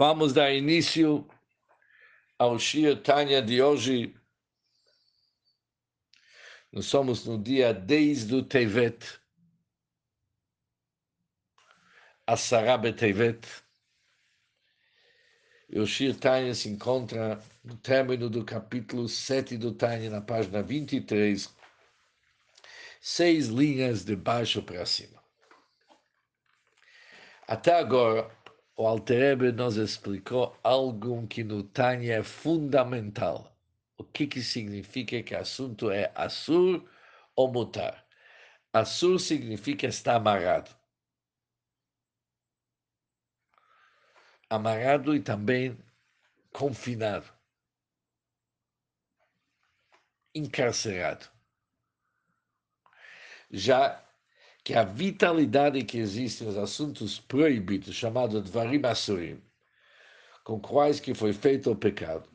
Vamos dar início ao Shir Tanya de hoje. Nós somos no dia 10 do Tevet, a Sarabe Tevet. E o Shir Tanya se encontra no término do capítulo 7 do Tanya, na página 23, seis linhas de baixo para cima. Até agora, o Alterebe nos explicou algo que no Tânia é fundamental. O que, que significa que assunto é assur ou mutar? Assur significa estar amarrado. Amarrado e também confinado. Encarcerado. Já que a vitalidade que existe nos assuntos proibidos, chamados Dvarim Asurim, com quais que foi feito o pecado.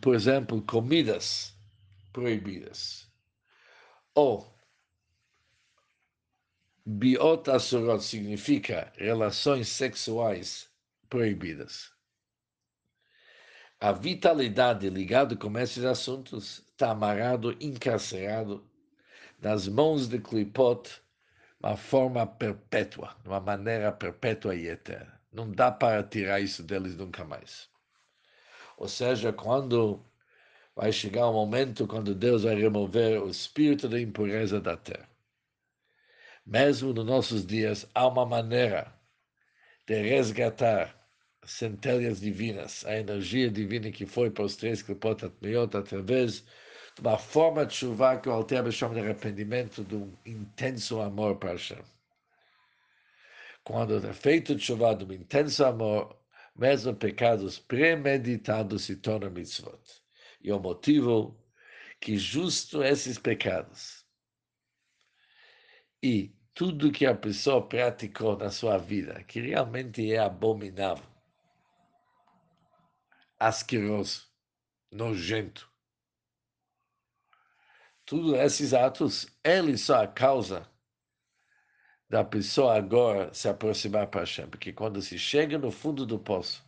Por exemplo, comidas proibidas. Ou Biot Asurot significa relações sexuais proibidas. A vitalidade ligada com esses assuntos está amarrado, encarcerado nas mãos de Klipot, uma forma perpétua, de uma maneira perpétua e eterna. Não dá para tirar isso deles nunca mais. Ou seja, quando vai chegar o momento quando Deus vai remover o espírito da impureza da terra. Mesmo nos nossos dias, há uma maneira de resgatar as centelhas divinas, a energia divina que foi para os três Klipot Atmeyot através uma forma de chuva que o Alter chama de arrependimento de um intenso amor para Hashem. Quando é feito de chuva de um intenso amor, mesmo pecados premeditados se tornam mitzvot. E o motivo que justo esses pecados e tudo que a pessoa praticou na sua vida, que realmente é abominável, asqueroso, nojento, todos esses atos, eles são a causa da pessoa agora se aproximar para Hashem. Porque quando se chega no fundo do poço,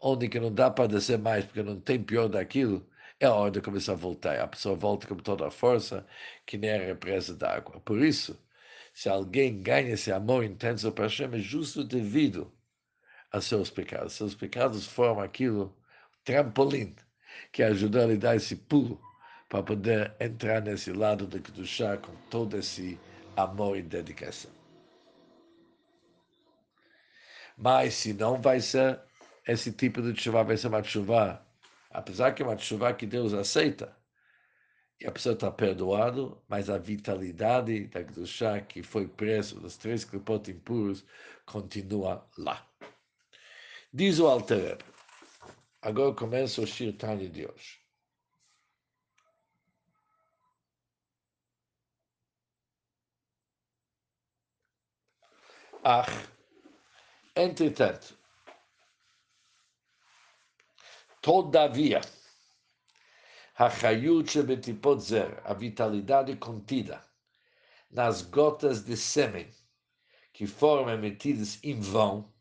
onde que não dá para descer mais, porque não tem pior daquilo, é a hora de começar a voltar. A pessoa volta com toda a força, que nem a represa d'água. Por isso, se alguém ganha esse amor intenso para Hashem, é justo devido a seus pecados. Seus pecados formam aquilo, trampolim, que ajuda a lhe dar esse pulo para poder entrar nesse lado de Kedushá com todo esse amor e dedicação. Mas se não vai ser esse tipo de chuva, vai ser uma chuva, apesar que é uma chuva que Deus aceita, e a pessoa está perdoado, mas a vitalidade da Kedushá que foi preso dos três clipotes impuros continua lá. Diz o Alter Agora começa o Shirtani de hoje. Ach, entretanto, todavia, a vitalidade contida nas gotas de sêmen que foram emitidas em vão,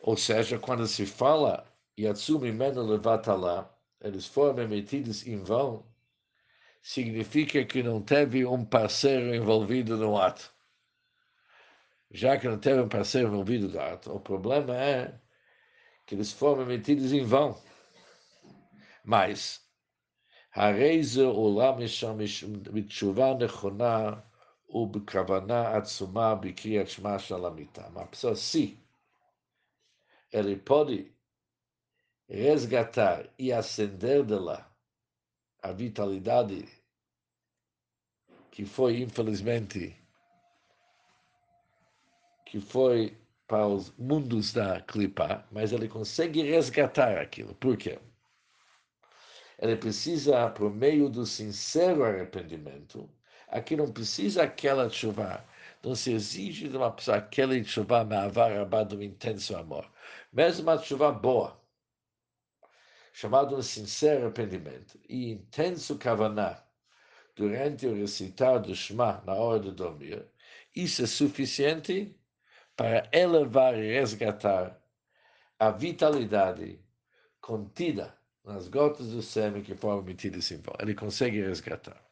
ou seja, quando se fala Yatsumi Meno Levatalá, eles foram emitidos em vão, significa que não teve um parceiro envolvido no ato. Já que não teve um parceiro envolvido no ato, o problema é que eles foram metidos em vão. Mas, הרי עולם בתשובה נכונה ובכוונה עצומה בקריאת שמע של המיטה. Uma pessoa, se ele pode resgatar e acender de lá a vitalidade que foi, infelizmente, que foi para os mundos da clipa, mas ele consegue resgatar aquilo. Por quê? Ele precisa, por meio do sincero arrependimento, aqui não precisa aquela chuva, não se exige de uma pessoa aquela chuva me de um intenso amor. Mesmo uma chuva boa, chamado sincero arrependimento e intenso kavaná durante o recitar do Shema na hora de dormir, Isso é suficiente para elevar e resgatar a vitalidade contida nas gotas do sêmen que foram emitidas em vão. Ele consegue resgatar.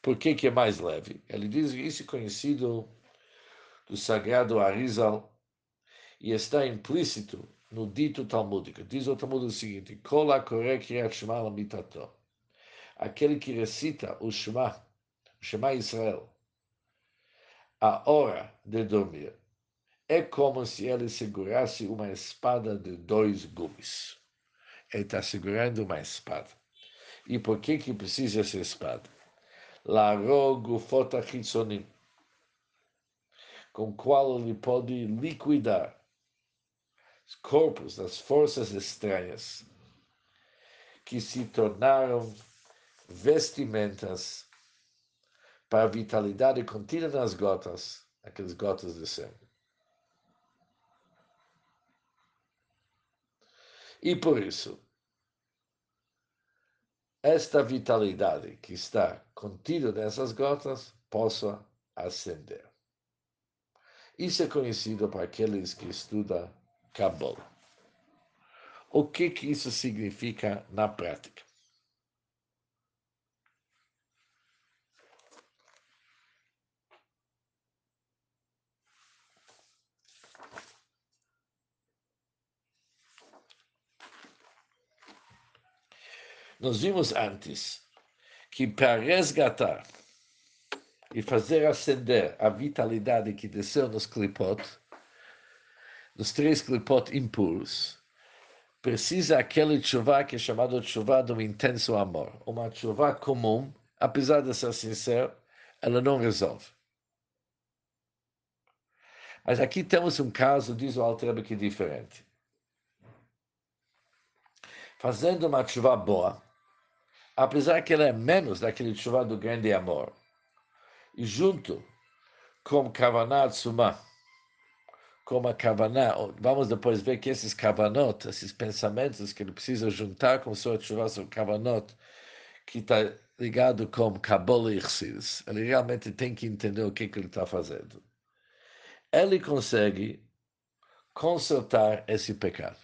Por que, que é mais leve? Ele diz que isso é conhecido do sagrado Arizal e está implícito no dito talmúdico. Diz o Talmud o seguinte: Kola mitato. Aquele que recita o Shema, o Shema Israel, a hora de dormir, é como se ele segurasse uma espada de dois gumes. Ele está segurando uma espada. E por que que precisa essa espada? Larogo fotachitzonim, com qual ele pode liquidar corpos das forças estranhas que se tornaram vestimentas para a vitalidade contida nas gotas, aquelas gotas de sangue. E por isso, esta vitalidade que está contida nessas gotas possa ascender. Isso é conhecido para aqueles que estudam Kabbalah. O que, que isso significa na prática? Nós vimos antes que para resgatar e fazer ascender a vitalidade que desceu nos clipot, nos três clipot impuros, precisa aquele chuva que é chamado chuva do intenso amor. Uma chuva comum, apesar de ser sincero, ela não resolve. Mas aqui temos um caso, diz o Altrebe, que é diferente. Fazendo uma chuva boa, apesar que ela é menos daquele chuva do grande amor, e junto com Kavanah Tsumah, como a Kavaná, vamos depois ver que esses Kavanot, esses pensamentos que ele precisa juntar com sua chuva são Kavanot, que está ligado com Kabbalah Chassidus. Ele realmente tem que entender o que, que ele está fazendo. Ele consegue consertar esse pecado,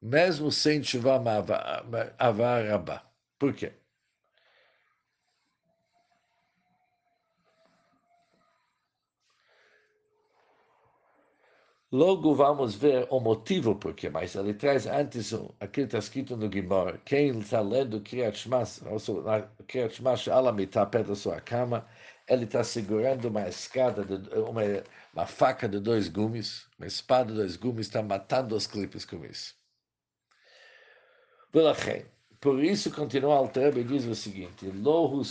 mesmo sem chuva avarabá. Por quê? Logo vamos ver o motivo por que, mas ele traz antes, aqui está escrito no Gimor, quem está lendo Kriyat Shema, Kriyat Shema perto da sua cama, ele está segurando uma escada, de, uma, uma faca de dois gumes, uma espada de dois gumes, está matando os clipes com isso. Por isso, continua Altrebe e diz o seguinte, Lo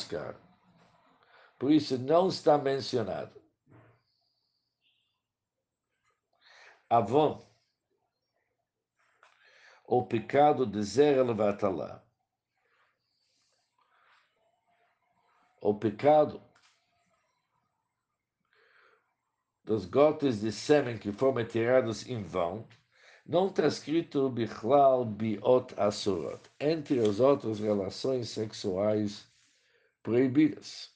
por isso não está mencionado Avon, o pecado de Zer Levatalá, o pecado dos gotas de sêmen que foram tirados em vão, não está escrito Bichlal Biot Asurot, entre as outras relações sexuais proibidas.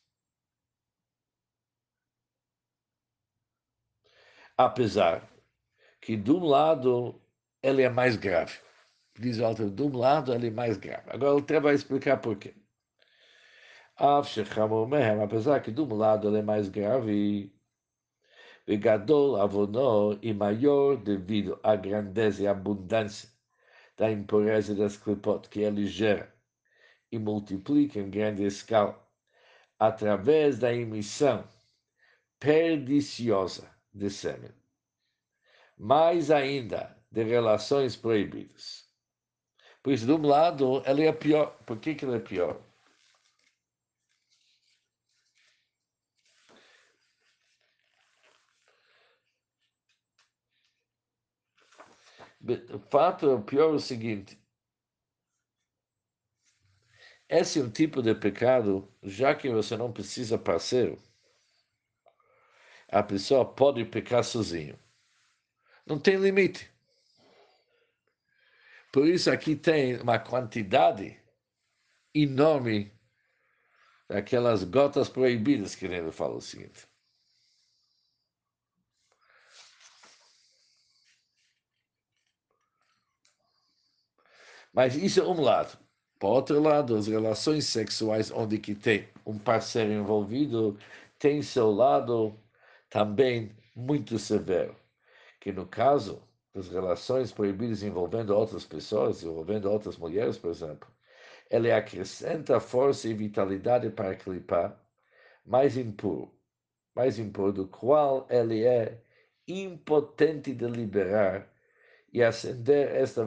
Apesar que de um lado ele é mais grave. Diz o autor, de um lado ele é mais grave. Agora ele vai explicar por quê. Apesar que de um lado ele é mais grave, Gadol avono e maior devido à grandeza e abundância da impureza das clipot que ele gera e multiplica em grande escala através da emissão perdiciosa de sêmen mais ainda de relações proibidas. Por isso, de um lado, ela é pior. Por que, que ela é pior? O fato é pior é o seguinte. Esse é um tipo de pecado, já que você não precisa parceiro, a pessoa pode pecar sozinho não tem limite. Por isso aqui tem uma quantidade enorme daquelas gotas proibidas que ele fala o seguinte. Mas isso é um lado. Por outro lado, as relações sexuais onde que tem um parceiro envolvido tem seu lado também muito severo que no caso das relações proibidas envolvendo outras pessoas, envolvendo outras mulheres, por exemplo, ele acrescenta força e vitalidade para clipar mais impuro, mais impuro, do qual ele é impotente de liberar e acender essa,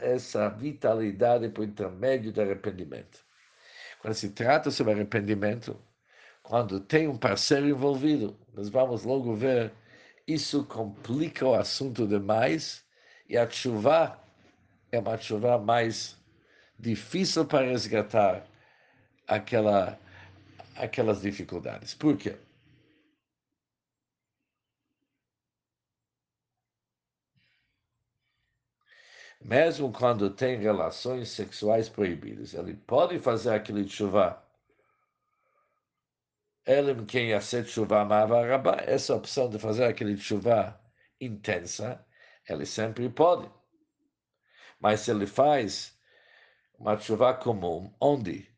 essa vitalidade por intermédio do arrependimento. Quando se trata sobre arrependimento, quando tem um parceiro envolvido, nós vamos logo ver, isso complica o assunto demais e a chuva é uma chuva mais difícil para resgatar aquela, aquelas dificuldades. Por quê? mesmo quando tem relações sexuais proibidas, ele pode fazer aquele chuva. Ele quem yasset chuva mavarabá, essa opção de fazer aquele chuva intensa, ele sempre pode. Mas se ele faz uma chuva comum, onde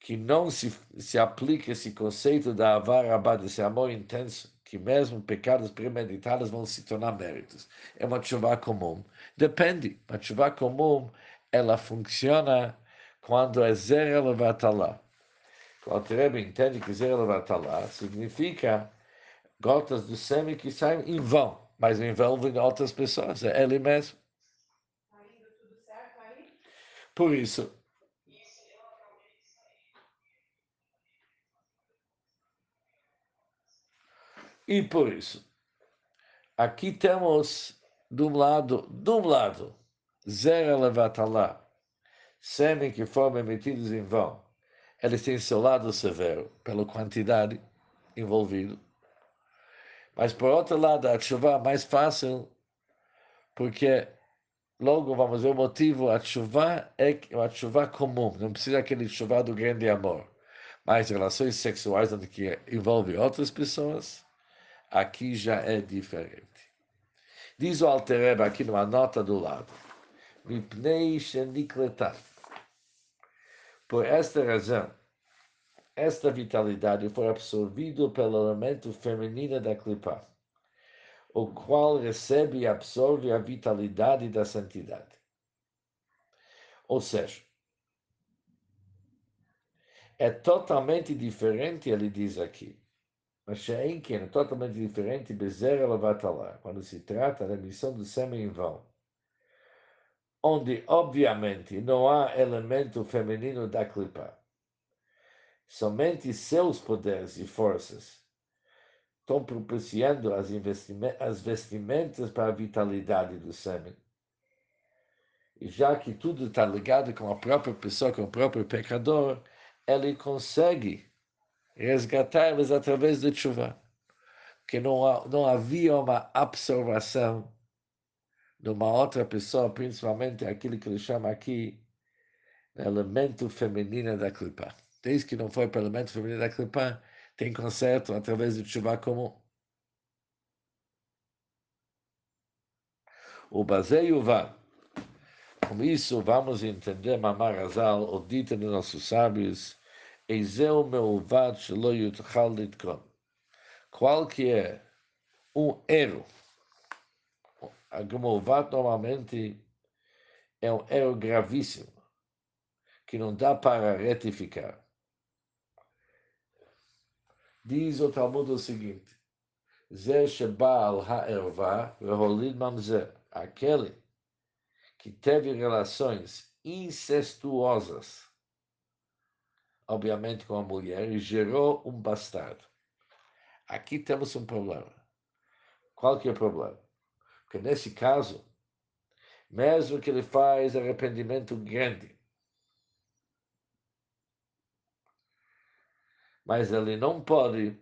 que não se, se aplica esse conceito da avarabá, desse amor intenso, que mesmo pecados premeditados vão se tornar méritos. É uma chuva comum. Depende. Uma chuva comum, ela funciona quando é zero levatalá. O Alter entende que zero levatalá significa gotas de sêmen que saem em vão, mas envolvem outras pessoas. É ele mesmo. Por isso, E por isso, aqui temos de um lado, de um lado, zero levatalá, sêmen que foram emitidos em vão. Eles têm seu lado severo, pela quantidade envolvida. Mas, por outro lado, a chuva é mais fácil, porque logo vamos ver o motivo. A chuva é uma chuva comum, não precisa aquele chuva do grande amor. Mas relações sexuais onde que envolve outras pessoas, aqui já é diferente. Diz o Altereb aqui numa nota do lado. Por esta razão, esta vitalidade foi absorvida pelo elemento feminino da clipa, o qual recebe e absorve a vitalidade da santidade. Ou seja, é totalmente diferente, ele diz aqui, mas She'enken é totalmente diferente Bezer Lavatalá, quando se trata da emissão do sêmen em vão, onde, obviamente, não há elemento feminino da clipa. Somente seus poderes e forças estão propiciando as, as vestimentas para a vitalidade do sêmen. E já que tudo está ligado com a própria pessoa, com o próprio pecador, ele consegue resgatá-los através de chuva, que não, não havia uma absorvação de uma outra pessoa, principalmente aquilo que ele chama aqui elemento feminino da clipa. Desde que não foi para o elemento feminino da clipa, tem conserto através de chuva comum. O baseio vai. Com isso, vamos entender Mamar Azal, o dito dos nossos sábios, Eiseu Meuvad Shelo Yutchal Litkon. Qual que é um erro? A Meuvad normalmente é um erro gravíssimo, que não dá para retificar. Diz o Talmud o seguinte, Zer Shebal Ha'erva Reholid Mamzer, aquele que teve relações incestuosas obviamente com a mulher, e gerou um bastardo. Aqui temos um problema. Qual que é o problema? Porque nesse caso, mesmo que ele faz arrependimento grande, mas ele não pode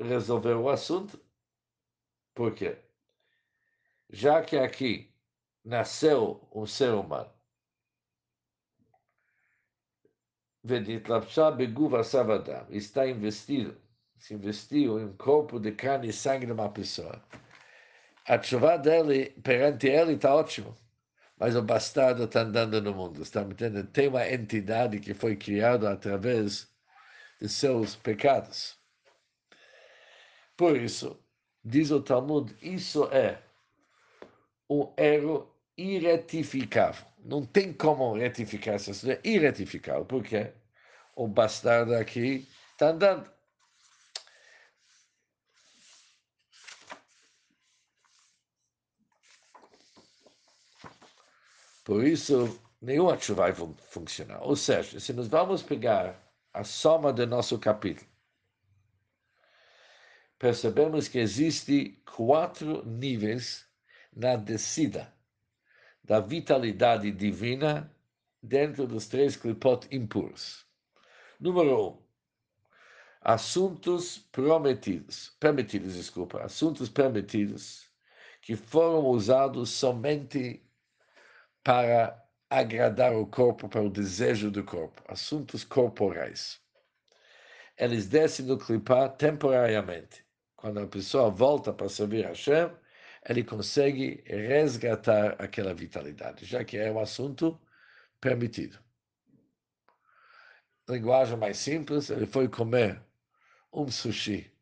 resolver o assunto. Por quê? Já que aqui nasceu um ser humano. Está investido, se investiu em corpo de carne e sangue de uma pessoa. A chuva dele, perante ele, está ótimo. mas o bastardo está andando no mundo, está entendendo? Tem uma entidade que foi criada através de seus pecados. Por isso, diz o Talmud, isso é um erro irretificável. Não tem como retificar essa é irretificável. Por quê? O bastardo aqui está andando. Por isso, nenhuma chuva vai funcionar. Ou seja, se nós vamos pegar a soma do nosso capítulo, percebemos que existe quatro níveis na descida da vitalidade divina dentro dos três clipot impuros. Número um, assuntos prometidos, permitidos, desculpa, assuntos permitidos que foram usados somente para agradar o corpo, para o desejo do corpo, assuntos corporais. Eles descem no clipá temporariamente. Quando a pessoa volta para servir a Hashem, ele consegue resgatar aquela vitalidade, já que é um assunto permitido. Linguagem mais simples, ele foi comer um sushi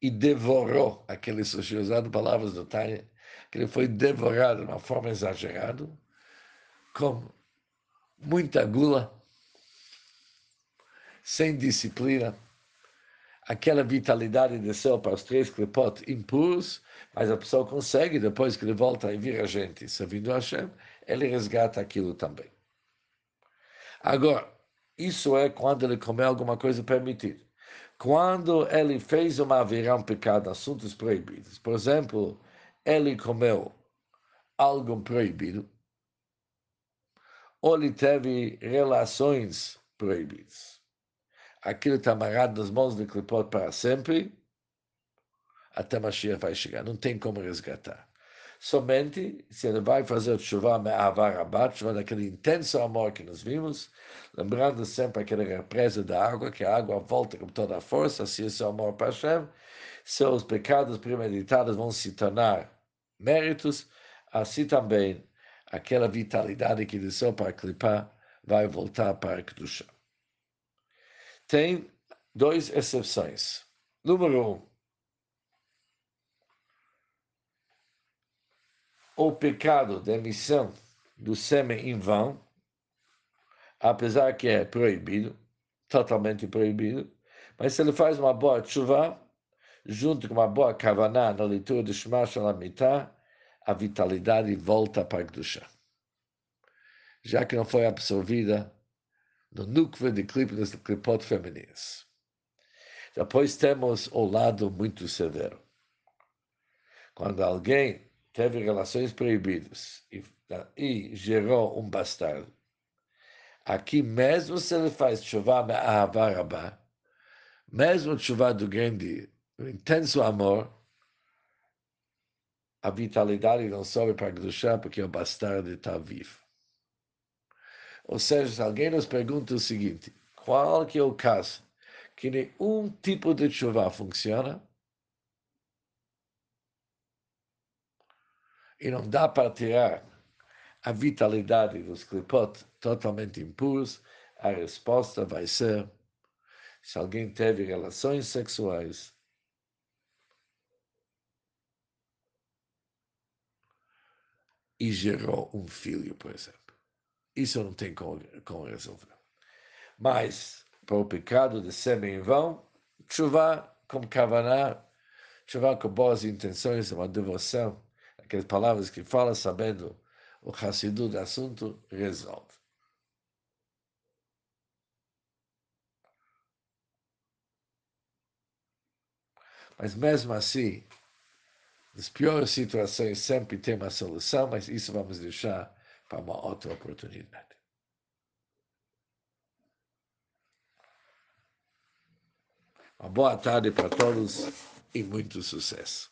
e devorou aquele sushi, usando palavras do Tânia, que ele foi devorado de uma forma exagerada, com muita gula, sem disciplina. Aquela vitalidade desceu para os três clipot impuros, mas a pessoa consegue, depois que ele volta a vir a gente, servindo a Hashem, ele resgata aquilo também. Agora, isso é quando ele comeu alguma coisa permitida. Quando ele fez uma haverá um pecado, assuntos proibidos. Por exemplo, ele comeu algo proibido, ou ele teve relações proibidas. Aquilo está amarrado nas mãos do Clipot para sempre, até Mashiach vai chegar. Não tem como resgatar. Somente se ele vai fazer chuva me'avar abat, chuva daquele intenso amor que nós vimos, lembrando sempre aquela represa da água, que a água volta com toda a força, se esse amor para Hashem, seus pecados premeditados vão se tornar méritos, assim também aquela vitalidade que desceu para clipar vai voltar para Kedusha. Tem duas exceções. Número um, o pecado da emissão do sêmen em vão, apesar que é proibido, totalmente proibido, mas se ele faz uma boa chuva, junto com uma boa kavaná na leitura de Shema Shalamitah, a vitalidade volta para a Kedusha. Já que não foi absorvida no núcleo de clipes clipot femininas. Depois temos o lado muito severo. Quando alguém teve relações proibidas e, e gerou um bastardo, aqui mesmo se ele faz chuva mesmo chuva do grande, do intenso amor, a vitalidade não sobe para Gdushá porque o bastardo está vivo. Ou seja, se alguém nos pergunta o seguinte, qual que é o caso que nenhum tipo de chuva funciona, e não dá para tirar a vitalidade dos clipot totalmente impuros, a resposta vai ser se alguém teve relações sexuais e gerou um filho, por exemplo. Isso não tem como, como resolver. Mas, para o pecado de sêmen em vão, chuva com kavaná, chuva com boas intenções, uma devoção, aquelas palavras que fala sabendo o Hassidu do assunto, resolve. Mas mesmo assim, nas piores situações sempre tem uma solução, mas isso vamos deixar para uma outra oportunidade. Uma boa tarde para todos e muito sucesso.